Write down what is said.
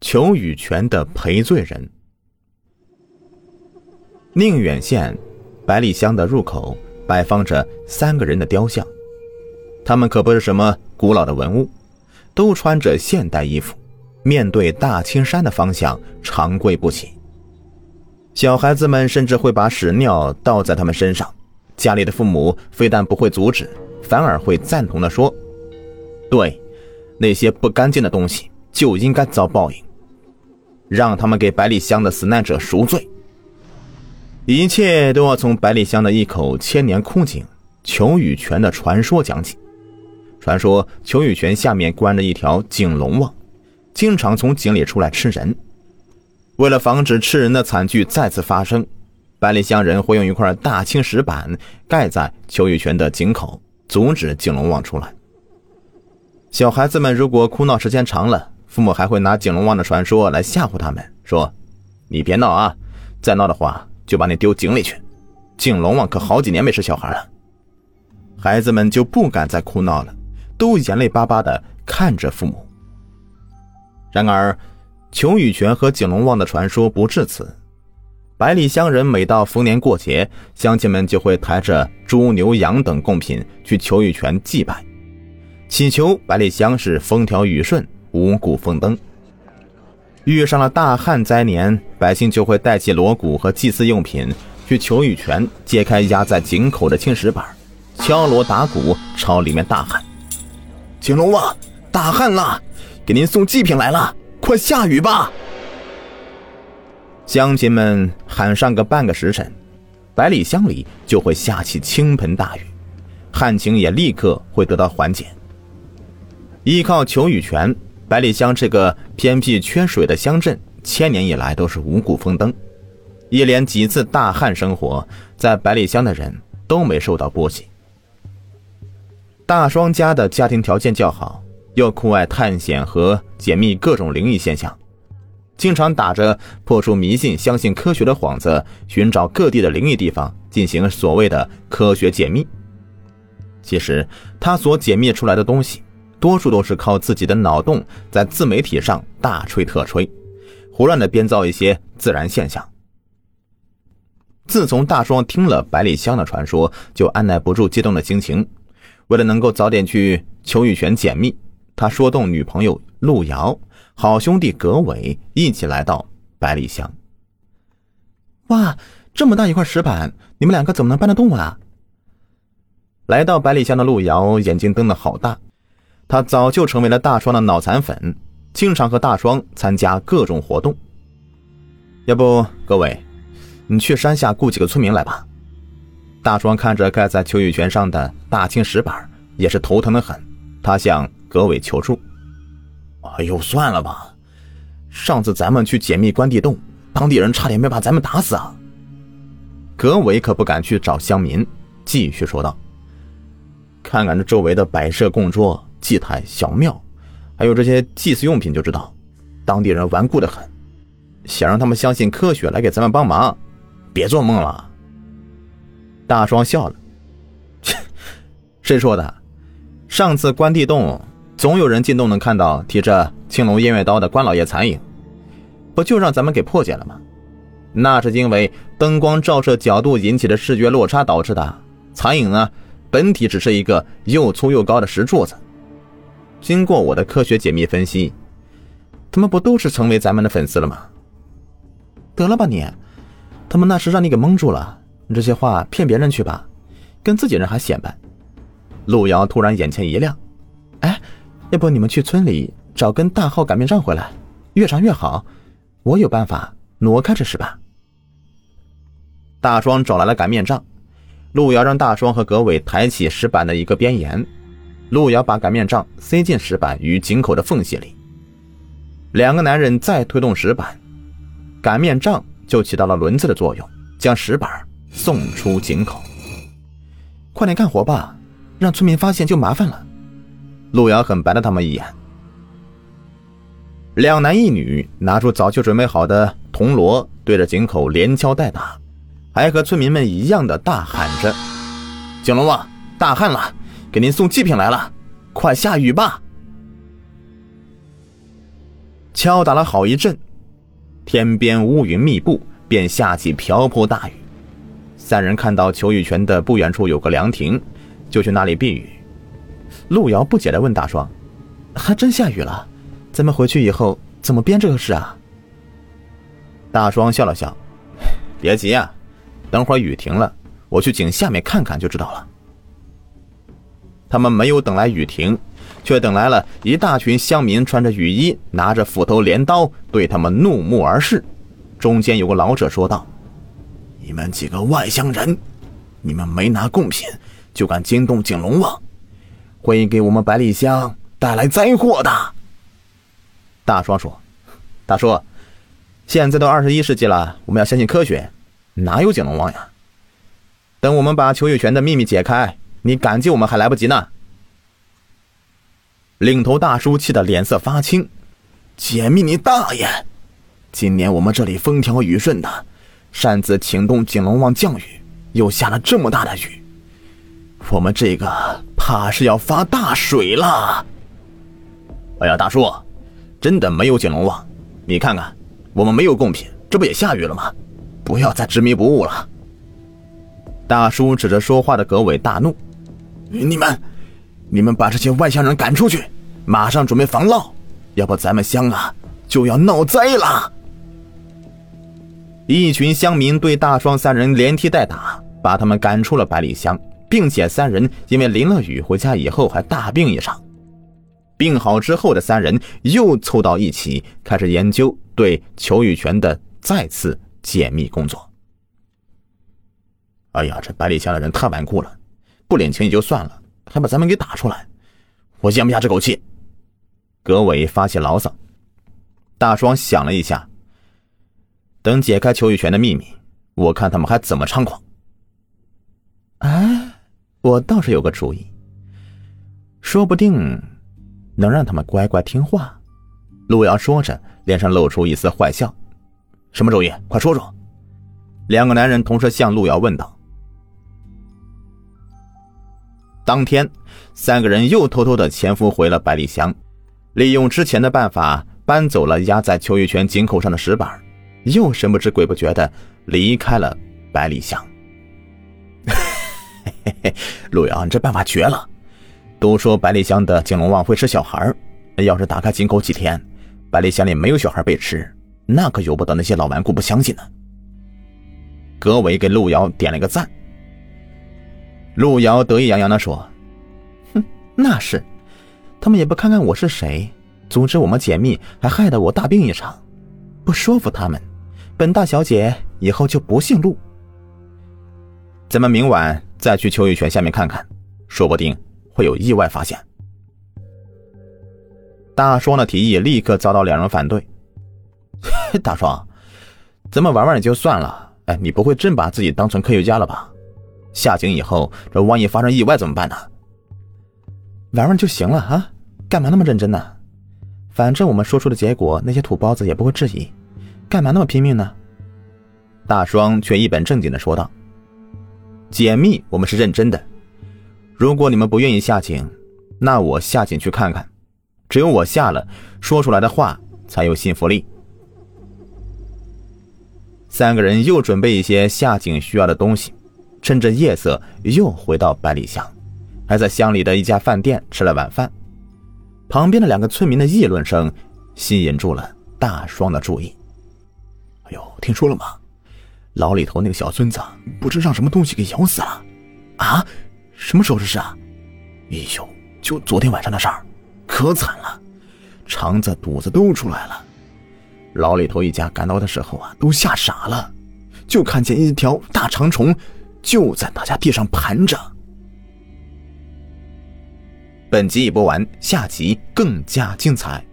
裘雨泉的赔罪人。宁远县百里乡的入口摆放着三个人的雕像，他们可不是什么古老的文物，都穿着现代衣服，面对大青山的方向长跪不起。小孩子们甚至会把屎尿倒在他们身上，家里的父母非但不会阻止，反而会赞同的说：“对，那些不干净的东西就应该遭报应。”让他们给百里香的死难者赎罪。一切都要从百里香的一口千年枯井裘雨泉的传说讲起。传说裘雨泉下面关着一条井龙王，经常从井里出来吃人。为了防止吃人的惨剧再次发生，百里香人会用一块大青石板盖在裘雨泉的井口，阻止井龙王出来。小孩子们如果哭闹时间长了，父母还会拿井龙王的传说来吓唬他们，说：“你别闹啊，再闹的话就把你丢井里去。”井龙王可好几年没生小孩了，孩子们就不敢再哭闹了，都眼泪巴巴的看着父母。然而，裘雨泉和井龙王的传说不至此。百里乡人每到逢年过节，乡亲们就会抬着猪、牛、羊等贡品去裘雨泉祭拜，祈求百里乡是风调雨顺。五谷丰登。遇上了大旱灾年，百姓就会带起锣鼓和祭祀用品去求雨泉揭开压在井口的青石板，敲锣打鼓朝里面大喊：“井龙王，大旱了，给您送祭品来了，快下雨吧！”乡亲们喊上个半个时辰，百里乡里就会下起倾盆大雨，旱情也立刻会得到缓解。依靠求雨泉。百里乡这个偏僻缺水的乡镇，千年以来都是五谷丰登。一连几次大旱生活，在百里乡的人都没受到波及。大双家的家庭条件较好，又酷爱探险和解密各种灵异现象，经常打着破除迷信、相信科学的幌子，寻找各地的灵异地方进行所谓的科学解密。其实，他所解密出来的东西。多数都是靠自己的脑洞在自媒体上大吹特吹，胡乱的编造一些自然现象。自从大双听了百里香的传说，就按耐不住激动的心情。为了能够早点去裘雨泉解密，他说动女朋友路遥、好兄弟葛伟一起来到百里香。哇，这么大一块石板，你们两个怎么能搬得动啊？来到百里香的路遥眼睛瞪得好大。他早就成为了大双的脑残粉，经常和大双参加各种活动。要不，各位，你去山下雇几个村民来吧。大双看着盖在秋雨泉上的大青石板，也是头疼的很。他向葛伟求助：“哎呦，算了吧，上次咱们去解密关帝洞，当地人差点没把咱们打死啊。”葛伟可不敢去找乡民，继续说道：“看看这周围的摆设供桌。”祭台、小庙，还有这些祭祀用品，就知道当地人顽固的很。想让他们相信科学来给咱们帮忙，别做梦了。大双笑了，切，谁说的？上次关帝洞，总有人进洞能看到提着青龙偃月刀的关老爷残影，不就让咱们给破解了吗？那是因为灯光照射角度引起的视觉落差导致的。残影呢，本体只是一个又粗又高的石柱子。经过我的科学解密分析，他们不都是成为咱们的粉丝了吗？得了吧你，他们那是让你给蒙住了。你这些话骗别人去吧，跟自己人还显摆。陆瑶突然眼前一亮，哎，要不你们去村里找根大号擀面杖回来，越长越好。我有办法挪开这石板。大双找来了擀面杖，陆瑶让大双和葛伟抬起石板的一个边沿。路遥把擀面杖塞进石板与井口的缝隙里，两个男人再推动石板，擀面杖就起到了轮子的作用，将石板送出井口。快点干活吧，让村民发现就麻烦了。路遥狠白了他们一眼。两男一女拿出早就准备好的铜锣，对着井口连敲带打，还和村民们一样的大喊着：“井龙王，大旱了！”给您送祭品来了，快下雨吧！敲打了好一阵，天边乌云密布，便下起瓢泼大雨。三人看到裘玉泉的不远处有个凉亭，就去那里避雨。路遥不解的问大双：“还真下雨了？咱们回去以后怎么编这个事啊？”大双笑了笑：“别急啊，等会儿雨停了，我去井下面看看就知道了。”他们没有等来雨停，却等来了一大群乡民，穿着雨衣，拿着斧头、镰刀，对他们怒目而视。中间有个老者说道。你们几个外乡人，你们没拿贡品就敢惊动景龙王，会给我们百里乡带来灾祸的。大双说：“大叔，现在都二十一世纪了，我们要相信科学，哪有景龙王呀？等我们把邱玉泉的秘密解开，你感激我们还来不及呢。”领头大叔气得脸色发青：“解密你大爷！今年我们这里风调雨顺的。”擅自请动景龙王降雨，又下了这么大的雨，我们这个怕是要发大水了。哎呀，大叔，真的没有景龙王？你看看，我们没有贡品，这不也下雨了吗？不要再执迷不悟了。大叔指着说话的葛伟大怒：“你们，你们把这些外乡人赶出去，马上准备防涝，要不咱们乡啊就要闹灾了。”一群乡民对大双三人连踢带打，把他们赶出了百里乡，并且三人因为淋了雨回家以后还大病一场。病好之后的三人又凑到一起，开始研究对裘玉泉的再次解密工作。哎呀，这百里乡的人太顽固了，不领情也就算了，还把咱们给打出来，我咽不下这口气。葛伟发起牢骚，大双想了一下。等解开裘玉泉的秘密，我看他们还怎么猖狂。哎，我倒是有个主意，说不定能让他们乖乖听话。陆遥说着，脸上露出一丝坏笑。什么主意？快说说！两个男人同时向陆遥问道。当天，三个人又偷偷的潜伏回了百里乡，利用之前的办法搬走了压在邱玉泉井口上的石板。又神不知鬼不觉的离开了百里乡。陆遥，你这办法绝了！都说百里乡的井龙王会吃小孩要是打开井口几天，百里乡里没有小孩被吃，那可由不得那些老顽固不相信呢。葛伟给陆遥点了个赞。陆遥得意洋洋的说：“哼，那是，他们也不看看我是谁，阻止我们解密，还害得我大病一场，不说服他们。”本大小姐以后就不姓陆。咱们明晚再去秋玉泉下面看看，说不定会有意外发现。大双的提议立刻遭到两人反对。大双，咱们玩玩也就算了，哎，你不会真把自己当成科学家了吧？下井以后，这万一发生意外怎么办呢？玩玩就行了啊，干嘛那么认真呢？反正我们说出的结果，那些土包子也不会质疑。干嘛那么拼命呢？大双却一本正经的说道：“解密，我们是认真的。如果你们不愿意下井，那我下井去看看。只有我下了，说出来的话才有信服力。”三个人又准备一些下井需要的东西，趁着夜色又回到百里乡，还在乡里的一家饭店吃了晚饭。旁边的两个村民的议论声吸引住了大双的注意。哎呦，听说了吗？牢里头那个小孙子不知让什么东西给咬死了，啊？什么时候的事啊？哎呦，就昨天晚上的事儿，可惨了，肠子肚子都出来了。牢里头一家赶到的时候啊，都吓傻了，就看见一条大长虫就在大家地上盘着。本集已播完，下集更加精彩。